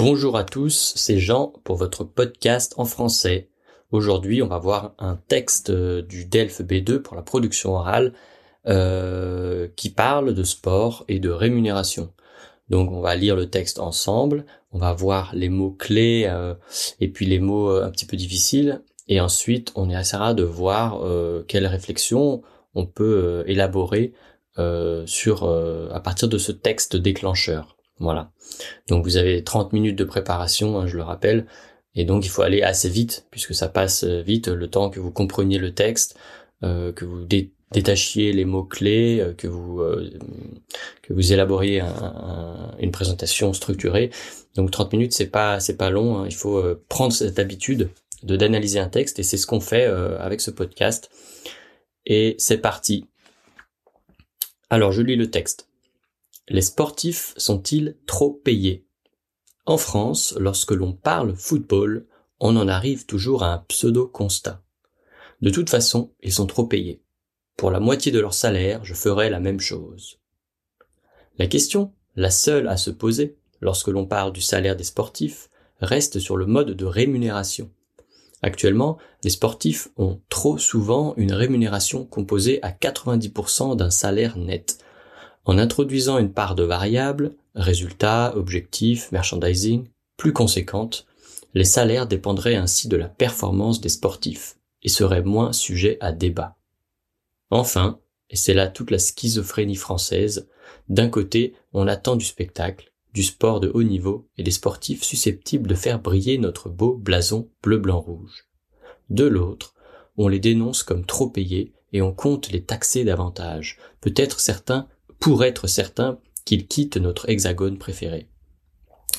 Bonjour à tous, c'est Jean pour votre podcast en français. Aujourd'hui, on va voir un texte euh, du DELF B2 pour la production orale euh, qui parle de sport et de rémunération. Donc on va lire le texte ensemble, on va voir les mots clés euh, et puis les mots un petit peu difficiles et ensuite on essaiera de voir quelles réflexions on peut élaborer sur à partir de ce texte déclencheur. Voilà. Donc vous avez 30 minutes de préparation, hein, je le rappelle, et donc il faut aller assez vite puisque ça passe euh, vite le temps que vous compreniez le texte, euh, que vous détachiez les mots clés, euh, que vous que vous élaboriez une présentation structurée. Donc 30 minutes c'est pas c'est pas long, hein. il faut prendre cette habitude de d'analyser un texte et c'est ce qu'on fait avec ce podcast. Et c'est parti. Alors je lis le texte. Les sportifs sont-ils trop payés? En France, lorsque l'on parle football, on en arrive toujours à un pseudo-constat. De toute façon, ils sont trop payés. Pour la moitié de leur salaire, je ferai la même chose. La question, la seule à se poser, lorsque l'on parle du salaire des sportifs, reste sur le mode de rémunération. Actuellement, les sportifs ont trop souvent une rémunération composée à 90% d'un salaire net, en introduisant une part de variables, résultats, objectifs, merchandising, plus conséquente, les salaires dépendraient ainsi de la performance des sportifs et seraient moins sujets à débat. Enfin, et c'est là toute la schizophrénie française, d'un côté, on attend du spectacle, du sport de haut niveau et des sportifs susceptibles de faire briller notre beau blason bleu-blanc-rouge. De l'autre, on les dénonce comme trop payés et on compte les taxer davantage, peut-être certains pour être certain qu'il quitte notre hexagone préféré.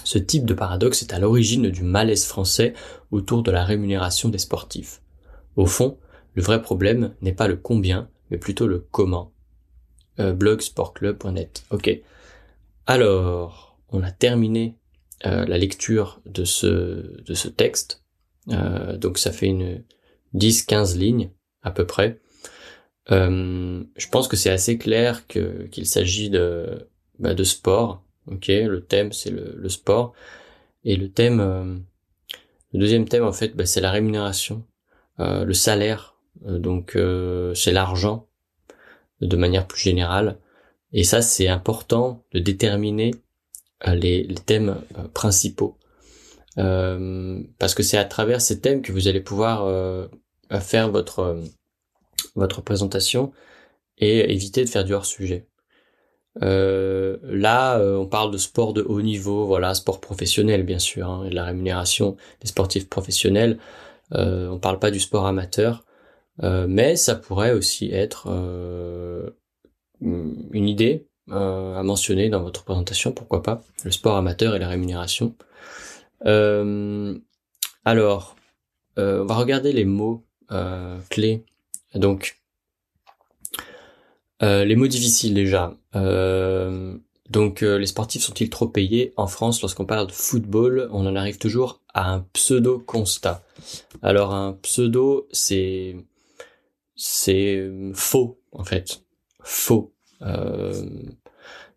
Ce type de paradoxe est à l'origine du malaise français autour de la rémunération des sportifs. Au fond, le vrai problème n'est pas le combien, mais plutôt le comment. Euh, blogsportclub.net. Ok. Alors, on a terminé euh, la lecture de ce, de ce texte. Euh, donc ça fait une 10-15 lignes à peu près. Euh, je pense que c'est assez clair que qu'il s'agit de bah, de sport. Ok, le thème c'est le, le, sport et le thème, euh, le deuxième thème en fait, bah, c'est la rémunération, euh, le salaire. Euh, donc c'est l'argent de manière plus générale. Et ça c'est important de déterminer les, les thèmes principaux. parce que c'est à travers ces thèmes que vous allez pouvoir faire votre votre présentation et éviter de faire du hors sujet. Euh, là, euh, on parle de sport de haut niveau, voilà, sport professionnel bien sûr, hein, et de la rémunération des sportifs professionnels. Euh, on parle pas du sport amateur, euh, mais ça pourrait aussi être une idée à mentionner dans votre présentation, pourquoi pas, le sport amateur et la rémunération. alors, on va regarder les mots clés donc, euh, les mots difficiles déjà. Euh, donc, euh, les sportifs sont-ils trop payés En France, lorsqu'on parle de football, on en arrive toujours à un pseudo constat. Alors, un pseudo, c'est c'est faux en fait, faux.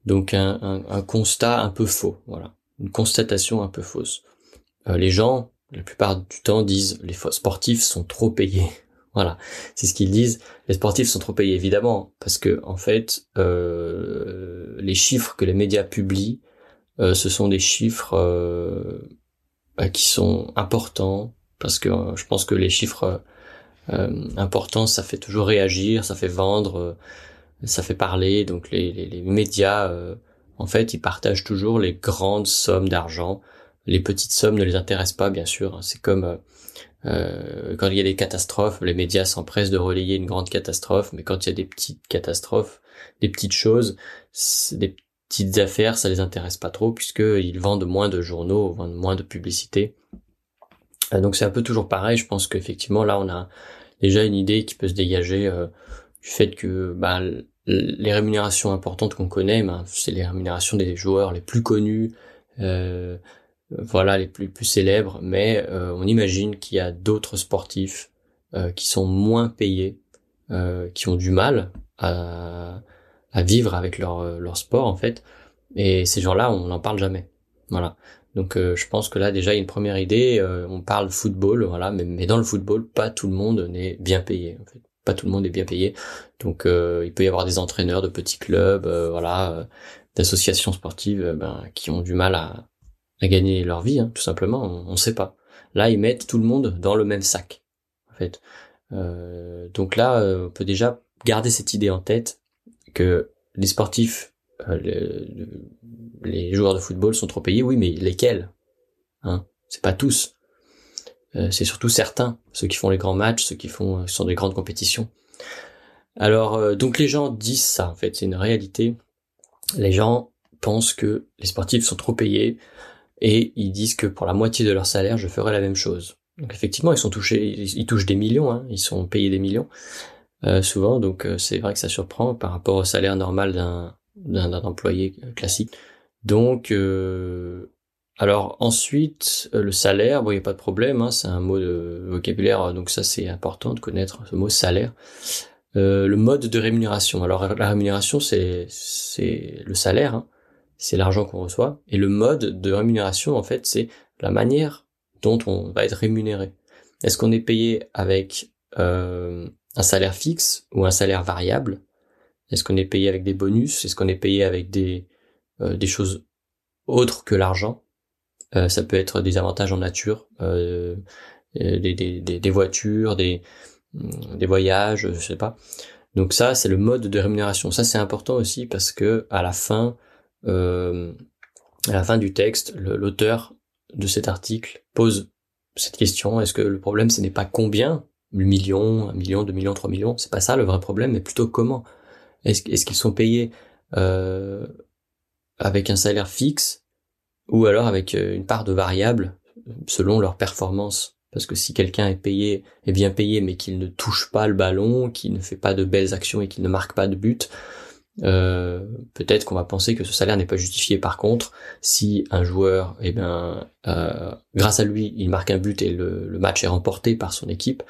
donc, un, un, constat un peu faux, voilà, une constatation un peu fausse. les gens, la plupart du temps, disent les sportifs sont trop payés. Voilà, c'est ce qu'ils disent. Les sportifs sont trop payés, évidemment, parce que en fait, euh, les chiffres que les médias publient, euh, ce sont des chiffres euh, bah, qui sont importants, parce que je pense que les chiffres importants, ça fait toujours réagir, ça fait vendre, ça fait parler. Donc les, médias, en fait, ils partagent toujours les grandes sommes d'argent. Les petites sommes ne les intéressent pas, bien sûr. C'est comme euh, quand il y a des catastrophes, les médias s'empressent de relayer une grande catastrophe, mais quand il y a des petites catastrophes, des petites choses, des petites affaires, ça les intéresse pas trop puisqu'ils vendent moins de journaux, vendent moins de publicité. Euh, donc c'est un peu toujours pareil. Je pense qu'effectivement là on a déjà une idée qui peut se dégager euh, du fait que bah, les rémunérations importantes qu'on connaît, ben, c'est les rémunérations des joueurs les plus connus. Euh, voilà les plus, plus célèbres, mais euh, on imagine qu'il y a d'autres sportifs euh, qui sont moins payés, euh, qui ont du mal à, à vivre avec leur, leur sport en fait, et ces gens-là, on n'en parle jamais. Voilà. Donc je pense que là déjà il y a une première idée. on parle football, voilà, mais, mais, dans le football, pas tout le monde n'est bien payé. En fait. Pas tout le monde est bien payé. Donc il peut y avoir des entraîneurs de petits clubs, voilà, d'associations sportives, ben, qui ont du mal à, à gagner leur vie, hein, tout simplement. On ne sait pas. Là, ils mettent tout le monde dans le même sac, en fait. Euh, donc là, euh, on peut déjà garder cette idée en tête que les sportifs, euh, les, joueurs de football sont trop payés. Oui, mais lesquels hein? C'est pas tous. c'est surtout certains, ceux qui font les grands matchs, ceux qui font sont des grandes compétitions. Alors, donc les gens disent ça. En fait, c'est une réalité. Les gens pensent que les sportifs sont trop payés et ils disent que pour la moitié de leur salaire, je ferai la même chose. Donc effectivement, ils sont touchés, ils touchent des millions, hein, ils sont payés des millions euh, souvent, donc euh, c'est vrai que ça surprend par rapport au salaire normal d'un d'un employé classique. Donc alors ensuite, le salaire, bon, il n'y a pas de problème, hein, c'est un mot de vocabulaire, donc ça c'est important de connaître ce mot salaire. le mode de rémunération. Alors la rémunération, c'est c'est le salaire, hein, c'est l'argent qu'on reçoit. Et le mode de rémunération, en fait, c'est la manière dont on va être rémunéré. Est-ce qu'on est payé avec euh, un salaire fixe ou un salaire variable? Est-ce qu'on est payé avec des bonus? Est-ce qu'on est payé avec des, euh, des choses autres que l'argent? Euh, Ça peut être des avantages en nature, des, des, des, des, voitures, des, des voyages, je sais pas. Donc ça, c'est le mode de rémunération. Ça, c'est important aussi parce que à la fin, euh, à la fin du texte, l'auteur de cet article pose cette question. Est-ce que le problème ce n'est pas combien? Le million, un million, deux millions, trois millions? C'est pas ça le vrai problème, mais plutôt comment? Est-ce est qu'ils sont payés euh, avec un salaire fixe ou alors avec euh, une part de variable selon leur performance? Parce que si quelqu'un est payé, est bien payé, mais qu'il ne touche pas le ballon, qu'il ne fait pas de belles actions et qu'il ne marque pas de but, euh, peut-être qu'on va penser que ce salaire n'est pas justifié. Par contre, si un joueur, eh bien, euh, grâce à lui, il marque un but et le, match est remporté par son équipe,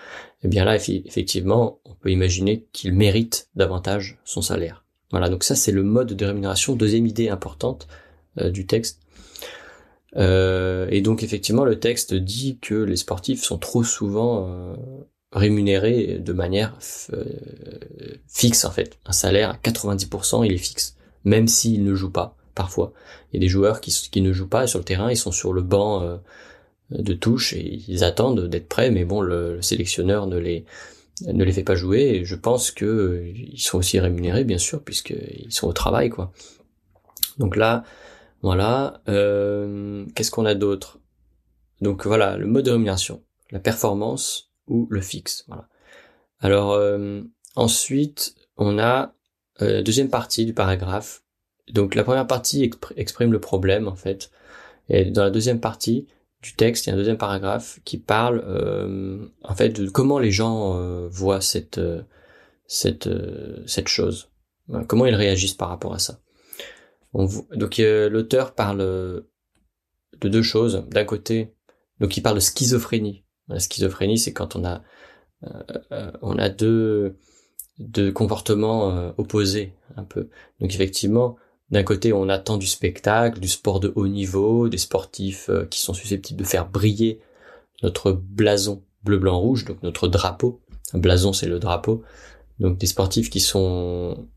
eh bien là, effectivement, on peut imaginer qu'il mérite davantage son salaire. Voilà, donc ça c'est le mode de rémunération. Deuxième idée importante euh, du texte. et donc effectivement, le texte dit que les sportifs sont trop souvent rémunéré de manière euh, fixe en fait. Un salaire à 90% il est fixe, même s'il ne joue pas parfois. Il y a des joueurs qui, qui ne jouent pas sur le terrain, ils sont sur le banc euh, de touche et ils attendent d'être prêts, mais bon le, sélectionneur ne les ne les fait pas jouer et je pense que euh, ils sont aussi rémunérés bien sûr puisqu'ils sont au travail quoi. Donc là voilà qu'est-ce qu'on a d'autre? Donc voilà le mode de rémunération, la performance le fixe. Alors euh, ensuite, on a euh, deuxième partie du paragraphe. Donc la première partie exprime le problème en fait, et dans la deuxième partie du texte, il y a un deuxième paragraphe qui parle euh, en fait de comment les gens euh, voient cette cette chose, comment ils réagissent par rapport à ça. On, donc l'auteur parle de deux choses. D'un côté, donc il parle de schizophrénie. La schizophrénie, c'est quand on a euh, euh, deux comportements euh, opposés un peu. Donc effectivement, d'un côté, on attend du spectacle, du sport de haut niveau, des sportifs qui sont susceptibles de faire briller notre blason bleu blanc rouge, donc notre drapeau. Un blason, c'est le drapeau. Donc des sportifs qui sont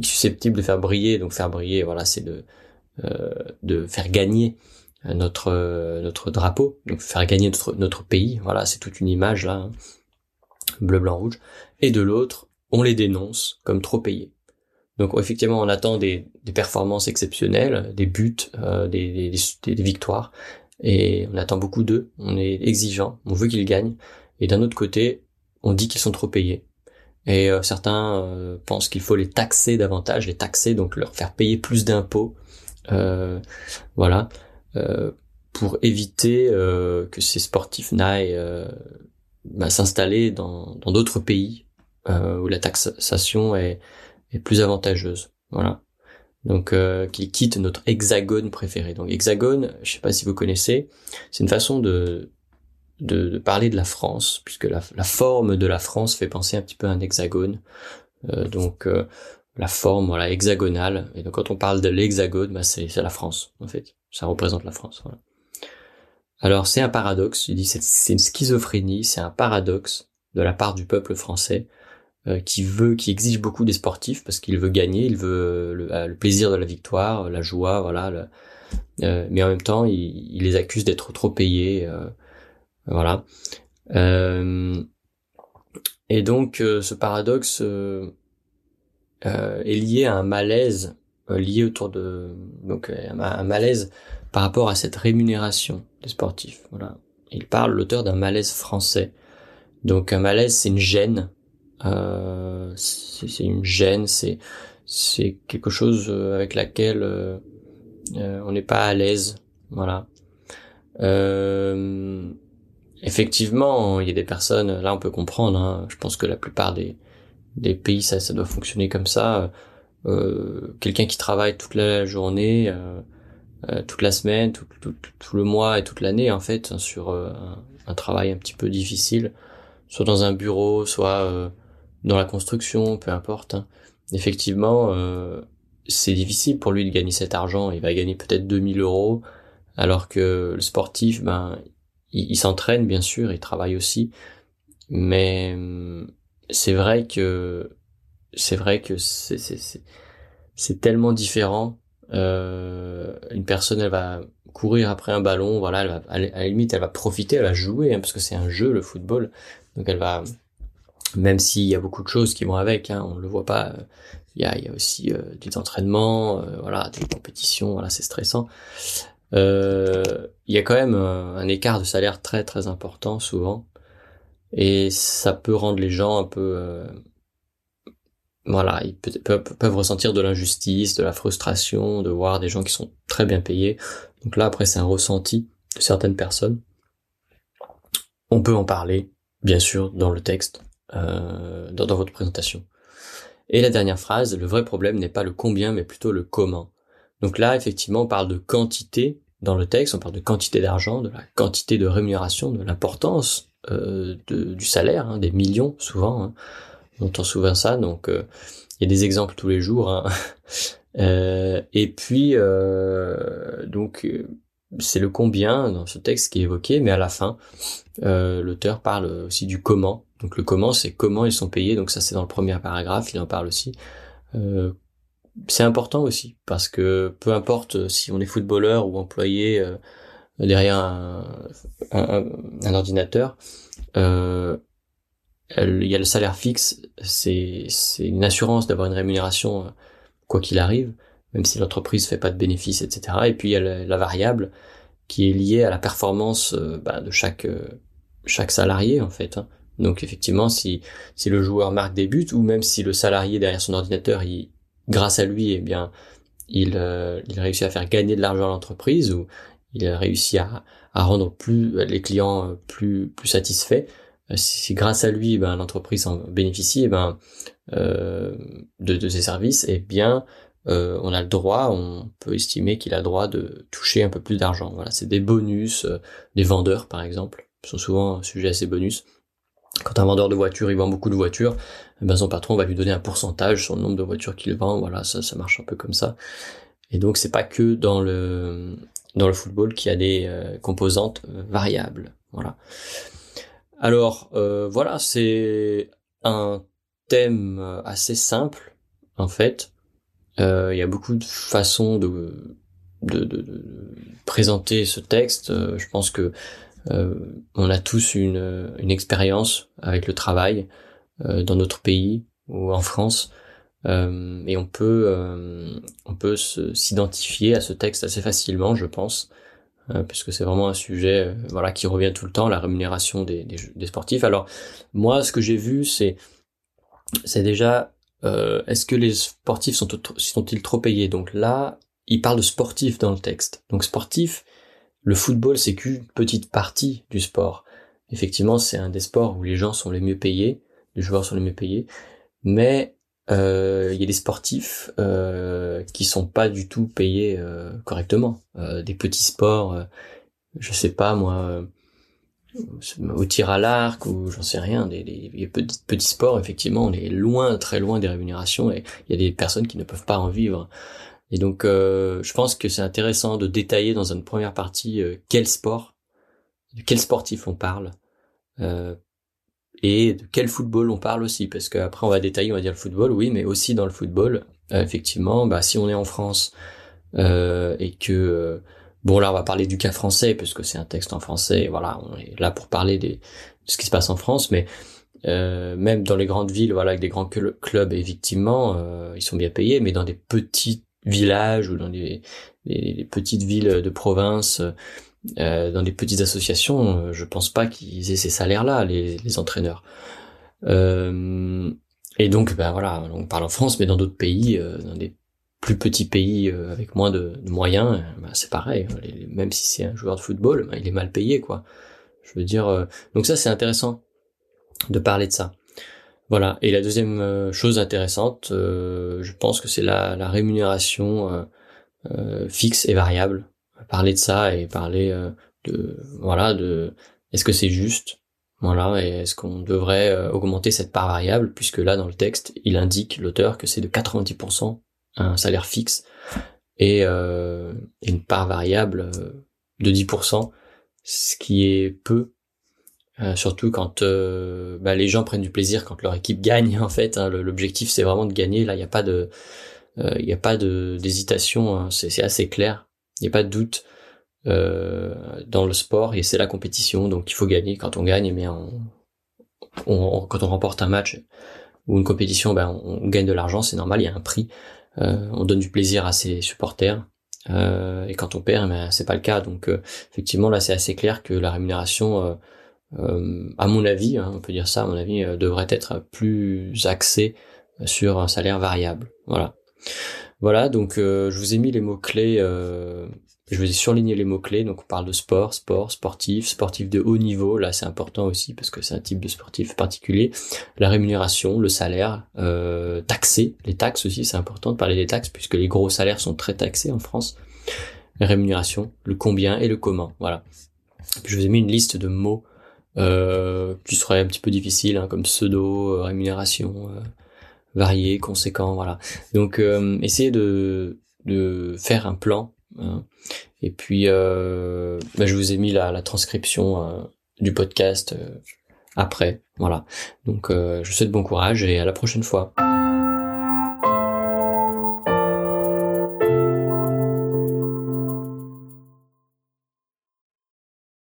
susceptibles de faire briller, donc faire briller, voilà, c'est de faire gagner notre notre drapeau, donc faire gagner notre, notre pays. Voilà, c'est toute une image là, hein. bleu, blanc, rouge. Et de l'autre, on les dénonce comme trop payés. Donc effectivement, on attend des, des performances exceptionnelles, des buts, euh, des, des, des, victoires, et on attend beaucoup d'eux. On est exigeant, on veut qu'ils gagnent. Et d'un autre côté, on dit qu'ils sont trop payés. Et euh, certains euh, pensent qu'il faut les taxer davantage, les taxer, donc leur faire payer plus d'impôts. voilà. Euh, pour éviter euh, que ces sportifs n'aillent euh, bah, s'installer dans d'autres pays où la taxation est, est plus avantageuse. Voilà. Donc qu'ils quittent notre hexagone préféré. Donc hexagone, je sais pas si vous connaissez, c'est une façon de, de, de parler de la France, puisque la, la, forme de la France fait penser un petit peu à un hexagone. Euh, donc la forme voilà hexagonale. Et donc quand on parle de l'hexagone, bah, c'est la France en fait. Ça représente la France. Voilà. Alors c'est un paradoxe, il dit c'est une schizophrénie, c'est un paradoxe de la part du peuple français euh, qui veut, qui exige beaucoup des sportifs parce qu'il veut gagner, il veut le, plaisir de la victoire, la joie, voilà. mais en même temps, il, les accuse d'être trop payés, voilà. et donc ce paradoxe est lié à un malaise lié autour de donc un malaise par rapport à cette rémunération des sportifs. Voilà. Il parle, l'auteur, d'un malaise français. Donc un malaise, c'est une gêne. Euh, c'est une gêne, c'est c'est quelque chose euh, avec laquelle euh, euh, on n'est pas à l'aise. Voilà. Euh, effectivement, il y a des personnes, là on peut comprendre, hein, je pense que la plupart des, des pays, ça, ça doit fonctionner comme ça. Euh, Quelqu'un qui travaille toute la journée, euh, euh, toute la semaine, tout, tout, tout, le mois et toute l'année en fait sur euh, un, travail un petit peu difficile, soit dans un bureau, soit euh, dans la construction, peu importe. Hein. Effectivement, c'est difficile pour lui de gagner cet argent. Il va gagner peut-être 2000 euros, alors que le sportif, ben, il, il s'entraîne bien sûr, il travaille aussi, mais c'est vrai que c'est vrai que c'est c'est tellement différent euh, une personne, elle va courir après un ballon, voilà, elle va, à la limite, elle va profiter, elle va jouer, hein, parce que c'est un jeu, le football. Donc elle va, même s'il y a beaucoup de choses qui vont avec, hein, on le voit pas. Euh, il y a, il y a aussi euh, des entraînements, euh, voilà, des compétitions, voilà, c'est stressant. Euh, il y a quand même un écart de salaire très très important souvent, et ça peut rendre les gens un peu voilà, ils peuvent, peuvent ressentir de l'injustice, de la frustration, de voir des gens qui sont très bien payés. Donc là, après, c'est un ressenti de certaines personnes. On peut en parler, bien sûr, dans le texte, euh, dans, dans votre présentation. Et la dernière phrase, le vrai problème n'est pas le combien, mais plutôt le comment. Donc là, effectivement, on parle de quantité dans le texte, on parle de quantité d'argent, de la quantité de rémunération, de l'importance euh, du salaire, hein, des millions souvent. Hein on entend souvent ça, donc euh, il y a des exemples tous les jours. Hein. Euh, et puis, euh, donc, c'est le combien dans ce texte qui est évoqué, mais à la fin, l'auteur parle aussi du comment. Donc le comment, c'est comment ils sont payés. Donc ça, c'est dans le premier paragraphe, il en parle aussi. c'est important aussi parce que peu importe si on est footballeur ou employé derrière un, un ordinateur, euh, il y a le salaire fixe, c'est c'est une assurance d'avoir une rémunération euh, quoi qu'il arrive, même si l'entreprise fait pas de bénéfices, etc. Et puis il y a la, variable qui est liée à la performance euh, bah, de chaque euh, chaque salarié en fait. Hein. Donc effectivement, si si le joueur marque des buts ou même si le salarié derrière son ordinateur, il, grâce à lui, eh bien il il réussit à faire gagner de l'argent à l'entreprise ou il réussit à, à rendre plus les clients plus plus satisfaits euh, si, grâce à lui ben, l'entreprise en bénéficie eh ben, euh, de, ses services, eh bien euh, on a le droit, on peut estimer qu'il a le droit de toucher un peu plus d'argent. Voilà, c'est des bonus, des vendeurs par exemple, sont souvent sujets à ces bonus. Quand un vendeur de voitures, il vend beaucoup de voitures, eh ben son patron va lui donner un pourcentage sur le nombre de voitures qu'il vend. Voilà, ça, ça marche un peu comme ça. Et donc c'est pas que dans le dans le football qu'il y a des composantes variables. Voilà. Alors euh, voilà, c'est un thème assez simple en fait. Euh, il y a beaucoup de façons de, de, présenter ce texte. Euh, je pense que on a tous une, une expérience avec le travail dans notre pays ou en France. Et on peut on peut s'identifier à ce texte assez facilement, je pense. Euh, puisque c'est vraiment un sujet euh, voilà qui revient tout le temps, la rémunération des, des, sportifs. Alors moi, ce que j'ai vu, c'est c'est déjà euh, est-ce que les sportifs sont sont-ils trop payés? Donc là, il parle de sportifs dans le texte. Donc sportif, le football, c'est qu'une petite partie du sport. Effectivement, c'est un des sports où les gens sont les mieux payés, les joueurs sont les mieux payés, mais euh, il y a des sportifs euh, qui sont pas du tout payés euh, correctement. Euh, des petits sports, euh, je sais pas moi, au tir à l'arc ou j'en sais rien, des, des, petits, petits sports effectivement, on est loin, très loin des rémunérations et il y a des personnes qui ne peuvent pas en vivre. Et donc je pense que c'est intéressant de détailler dans une première partie quel sport de quel sportif on parle, et de quel football on parle aussi, parce qu'après on va détailler, on va dire le football, oui, mais aussi dans le football, effectivement, bah, si on est en France et que Bon là on va parler du cas français parce que c'est un texte en français, voilà, on est là pour parler des, de ce qui se passe en France, mais euh, même dans les grandes villes, voilà, avec des grands clubs, effectivement, euh, ils sont bien payés, mais dans des petits villages ou dans des, des, petites villes de province, euh, dans des petites associations, euh, je pense pas qu'ils aient ces salaires-là, les, les entraîneurs. Euh, et donc, ben voilà, on parle en France, mais dans d'autres pays, dans des plus petit pays euh, avec moins de, moyens, euh, bah, c'est pareil. Même si c'est un joueur de football, bah, il est mal payé, quoi. Je veux dire. Euh, donc ça, c'est intéressant de parler de ça. Voilà. Et la deuxième chose intéressante, je pense que c'est la, la, rémunération fixe et variable. Parler de ça et parler de voilà de est-ce que c'est juste voilà, et est-ce qu'on devrait augmenter cette part variable, puisque là, dans le texte, il indique, l'auteur, que c'est de 90% un salaire fixe et euh, une part variable euh, de 10%, ce qui est peu, euh, surtout quand bah, les gens prennent du plaisir quand leur équipe gagne. En fait, hein, l'objectif c'est vraiment de gagner. Là, il n'y a pas de, il n'y a pas d'hésitation. Hein, c'est assez clair. Il n'y a pas de doute dans le sport et c'est la compétition. Donc, il faut gagner. Quand on gagne, mais on, on, quand on remporte un match ou une compétition, ben, on gagne de l'argent. C'est normal. Il y a un prix. Euh, on donne du plaisir à ses supporters. Euh, et quand on perd, ben, c'est pas le cas. Donc euh, effectivement, là, c'est assez clair que la rémunération, à mon avis, hein, on peut dire ça, à mon avis, devrait être plus axée sur un salaire variable. Voilà. Voilà, donc je vous ai mis les mots clés je vais surligner les mots-clés. Donc on parle de sport, sport, sportif, sportif de haut niveau. Là c'est important aussi parce que c'est un type de sportif particulier. La rémunération, le salaire, euh, taxé. Les taxes aussi, c'est important de parler des taxes puisque les gros salaires sont très taxés en France. La rémunération, le combien et le comment. Voilà. je vous ai mis une liste de mots euh, qui seraient un petit peu difficiles, hein, comme pseudo, euh, rémunération, euh, varié, conséquent, voilà. Donc essayez de, de faire un plan Hein. Et puis, euh, bah, je vous ai mis la, la transcription euh, du podcast euh, après. Voilà. Donc, je vous souhaite bon courage et à la prochaine fois.